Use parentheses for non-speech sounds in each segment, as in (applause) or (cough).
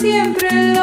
siempre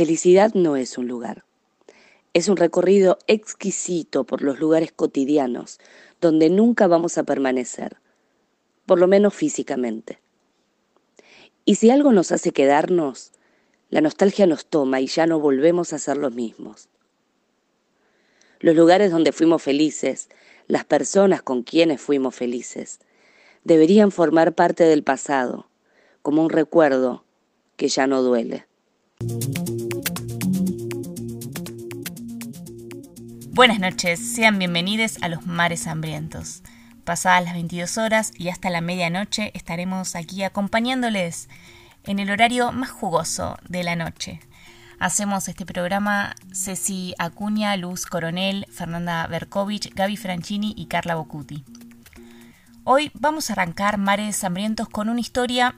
felicidad no es un lugar. Es un recorrido exquisito por los lugares cotidianos donde nunca vamos a permanecer, por lo menos físicamente. Y si algo nos hace quedarnos, la nostalgia nos toma y ya no volvemos a ser los mismos. Los lugares donde fuimos felices, las personas con quienes fuimos felices, deberían formar parte del pasado, como un recuerdo que ya no duele. Buenas noches, sean bienvenidos a los mares hambrientos. Pasadas las 22 horas y hasta la medianoche estaremos aquí acompañándoles en el horario más jugoso de la noche. Hacemos este programa Ceci Acuña, Luz Coronel, Fernanda Berkovich, Gaby Franchini y Carla Bocuti. Hoy vamos a arrancar Mares Hambrientos con una historia,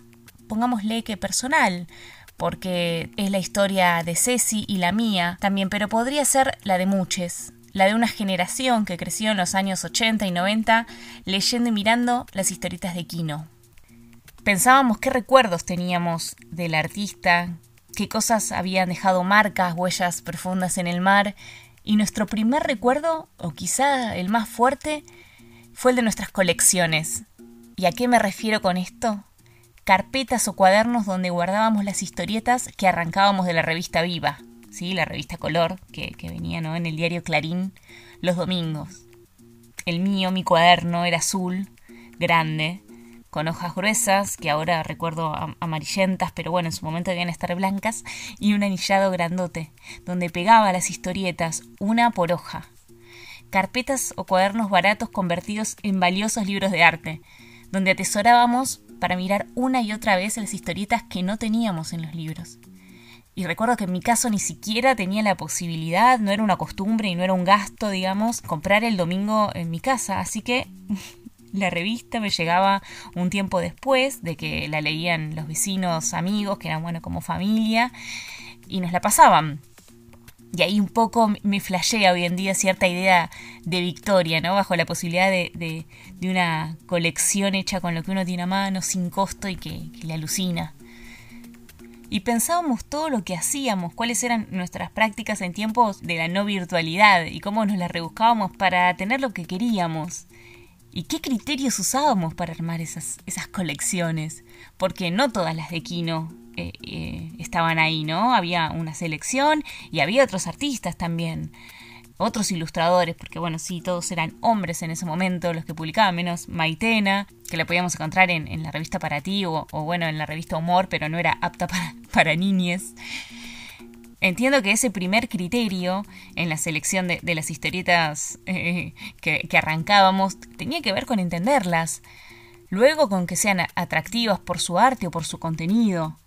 pongámosle que personal, porque es la historia de Ceci y la mía también, pero podría ser la de muchos, la de una generación que creció en los años 80 y 90 leyendo y mirando las historietas de Kino. Pensábamos qué recuerdos teníamos del artista, qué cosas habían dejado marcas, huellas profundas en el mar, y nuestro primer recuerdo, o quizá el más fuerte, fue el de nuestras colecciones. ¿Y a qué me refiero con esto? Carpetas o cuadernos donde guardábamos las historietas que arrancábamos de la revista Viva, ¿sí? la revista Color, que, venía ¿no? en el diario Clarín los domingos. El mío, mi cuaderno, era azul, grande, con hojas gruesas, que ahora recuerdo am- amarillentas, pero bueno, en su momento debían estar blancas, y un anillado grandote, donde pegaba las historietas, una por hoja. Carpetas o cuadernos baratos convertidos en valiosos libros de arte, donde atesorábamos para mirar una y otra vez las historietas que no teníamos en los libros. Y recuerdo que en mi caso ni siquiera tenía la posibilidad, no era una costumbre y no era un gasto, digamos, comprar el domingo en mi casa. Así que (laughs) la revista me llegaba un tiempo después de que la leían los vecinos, amigos, que eran, bueno, como familia, y nos la pasaban. Y ahí un poco me flashea hoy en día cierta idea de victoria, ¿no? Bajo la posibilidad de, de- de una colección hecha con lo que uno tiene a mano, sin costo y que, que le alucina y pensábamos todo lo que hacíamos, cuáles eran nuestras prácticas en tiempos de la no virtualidad y cómo nos las rebuscábamos para tener lo que queríamos. ¿Y qué criterios usábamos para armar esas, esas colecciones? Porque no todas las de Kino eh, eh, estaban ahí, ¿no? Había una selección y había otros artistas también otros ilustradores, porque bueno, sí, todos eran hombres en ese momento los que publicaban, menos Maitena, que la podíamos encontrar en, en la revista Para Ti o, o, bueno, en la revista Humor, pero no era apta para, para niñes. Entiendo que ese primer criterio en la selección de, de las historietas eh, que, arrancábamos tenía que ver con entenderlas, luego con que sean atractivas por su arte o por su contenido,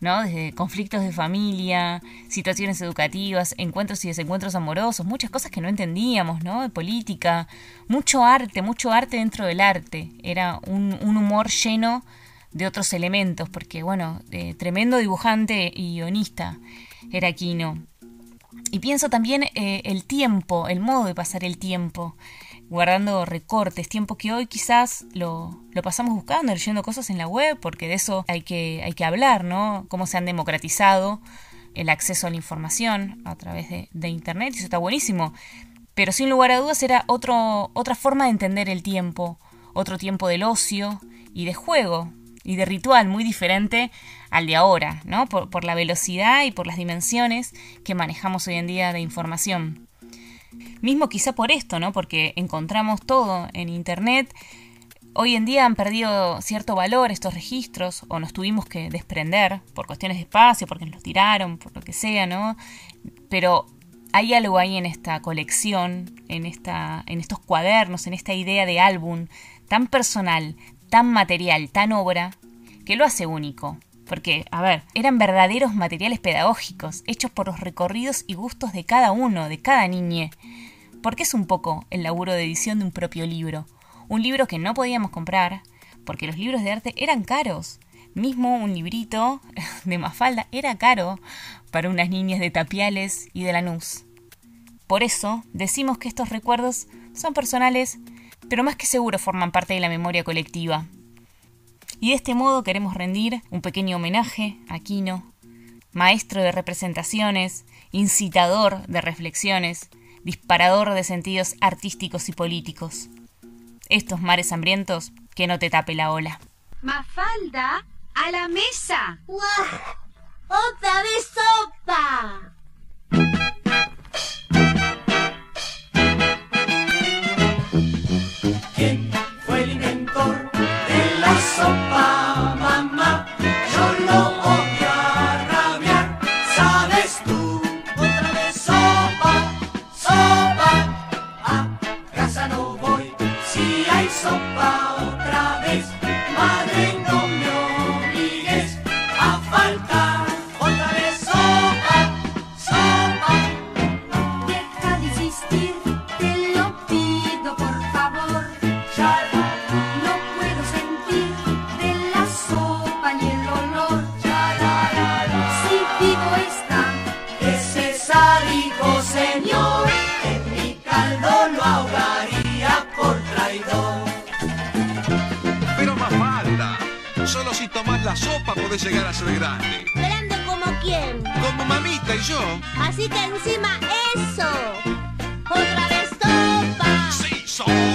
¿no? Desde conflictos de familia, situaciones educativas, encuentros y desencuentros amorosos, muchas cosas que no entendíamos, ¿no? De política, mucho arte, mucho arte dentro del arte. Era un, un humor lleno de otros elementos, porque, bueno, eh, tremendo dibujante y guionista era Aquino. Y pienso también eh, el tiempo, el modo de pasar el tiempo, guardando recortes, tiempo que hoy quizás lo, lo, pasamos buscando, leyendo cosas en la web, porque de eso hay que, hay que hablar, ¿no? Cómo se han democratizado el acceso a la información a través de, Internet, y eso está buenísimo. Pero sin lugar a dudas era otro, otra forma de entender el tiempo, otro tiempo del ocio y de juego, y de ritual muy diferente al de ahora, ¿no? Por, la velocidad y por las dimensiones que manejamos hoy en día de información. Mismo quizá por esto, ¿no? Porque encontramos todo en Internet. Hoy en día han perdido cierto valor estos registros o nos tuvimos que desprender por cuestiones de espacio, porque nos los tiraron, por lo que sea, ¿no? Pero hay algo ahí en esta colección, en, esta, en estos cuadernos, en esta idea de álbum tan personal, tan material, tan obra, que lo hace único. Porque, a ver, eran verdaderos materiales pedagógicos, hechos por los recorridos y gustos de cada uno, de cada niñe. Porque es un poco el laburo de edición de un propio libro. Un libro que no podíamos comprar, porque los libros de arte eran caros. Mismo un librito (laughs) de Mafalda era caro para unas niñas de Tapiales y de Lanús. Por eso decimos que estos recuerdos son personales, pero más que seguro forman parte de la memoria colectiva. Y de este modo queremos rendir un pequeño homenaje a Quino, maestro de representaciones, incitador de reflexiones, disparador de sentidos artísticos y políticos. Estos mares hambrientos, que no te tape la ola. Mafalda, a la mesa. ¡Otra vez sopa! Solo si tomás la sopa podés llegar a ser grande. ¿Grande como quién? Como mamita y yo. Así que encima eso. Otra vez sopa. Sí, sopa.